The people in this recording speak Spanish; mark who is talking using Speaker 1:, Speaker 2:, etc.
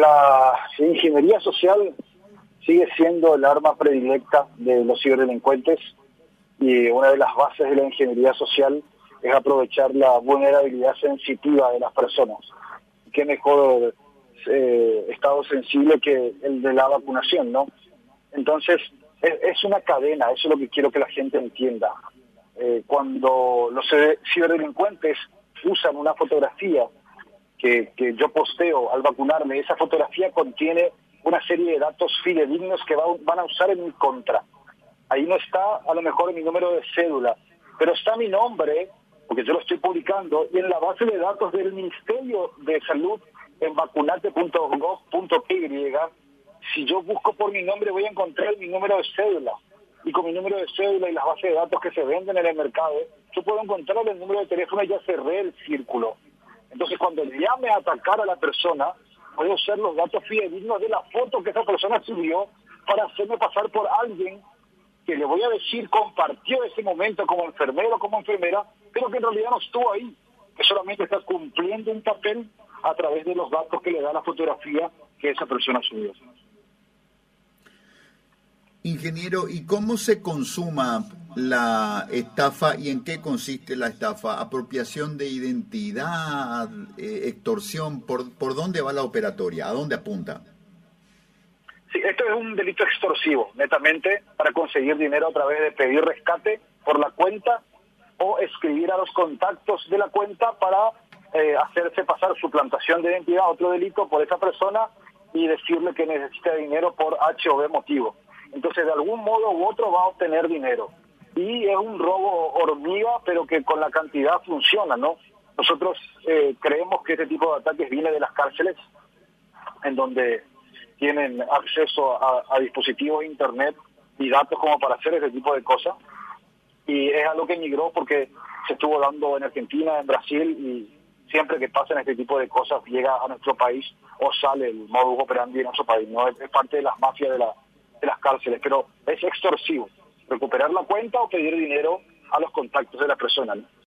Speaker 1: La ingeniería social sigue siendo el arma predilecta de los ciberdelincuentes y una de las bases de la ingeniería social es aprovechar la vulnerabilidad sensitiva de las personas. Qué mejor eh, estado sensible que el de la vacunación, ¿no? Entonces, es, una cadena, eso es lo que quiero que la gente entienda. Eh, cuando los ciberdelincuentes usan una fotografía que, yo posteo al vacunarme, esa fotografía contiene una serie de datos fidedignos que van a usar en mi contra. Ahí no está a lo mejor mi número de cédula, pero está mi nombre, porque yo lo estoy publicando, y en la base de datos del Ministerio de Salud en vacunate.gov.py, si yo busco por mi nombre voy a encontrar mi número de cédula. Y con mi número de cédula y las bases de datos que se venden en el mercado, yo puedo encontrar el número de teléfono y ya cerré el círculo. Entonces, cuando llame a atacar a la persona, puedo usar los datos fidedignos de la foto que esa persona subió para hacerme pasar por alguien que le voy a decir compartió ese momento como enfermero como enfermera, pero que en realidad no estuvo ahí, que solamente está cumpliendo un papel a través de los datos que le da la fotografía que esa persona subió.
Speaker 2: Ingeniero, ¿y cómo se consuma la estafa y en qué consiste la estafa? ¿Apropiación de identidad, eh, extorsión? ¿Por, ¿Por dónde va la operatoria? ¿A dónde apunta?
Speaker 1: Sí, esto es un delito extorsivo, netamente, para conseguir dinero a través de pedir rescate por la cuenta o escribir a los contactos de la cuenta para eh, hacerse pasar su plantación de identidad, otro delito por esa persona y decirle que necesita dinero por H o B motivo. Entonces, de algún modo u otro va a obtener dinero. Y es un robo hormiga, pero que con la cantidad funciona, ¿no? Nosotros eh, creemos que este tipo de ataques viene de las cárceles, en donde tienen acceso a, dispositivos de Internet y datos como para hacer ese tipo de cosas. Y es algo que migró porque se estuvo dando en Argentina, en Brasil, y siempre que pasan este tipo de cosas llega a nuestro país o sale el modus operandi en nuestro país. ¿no? Es, parte de las mafias de la de las cárceles, pero es extorsivo recuperar la cuenta o pedir dinero a los contactos de la persona.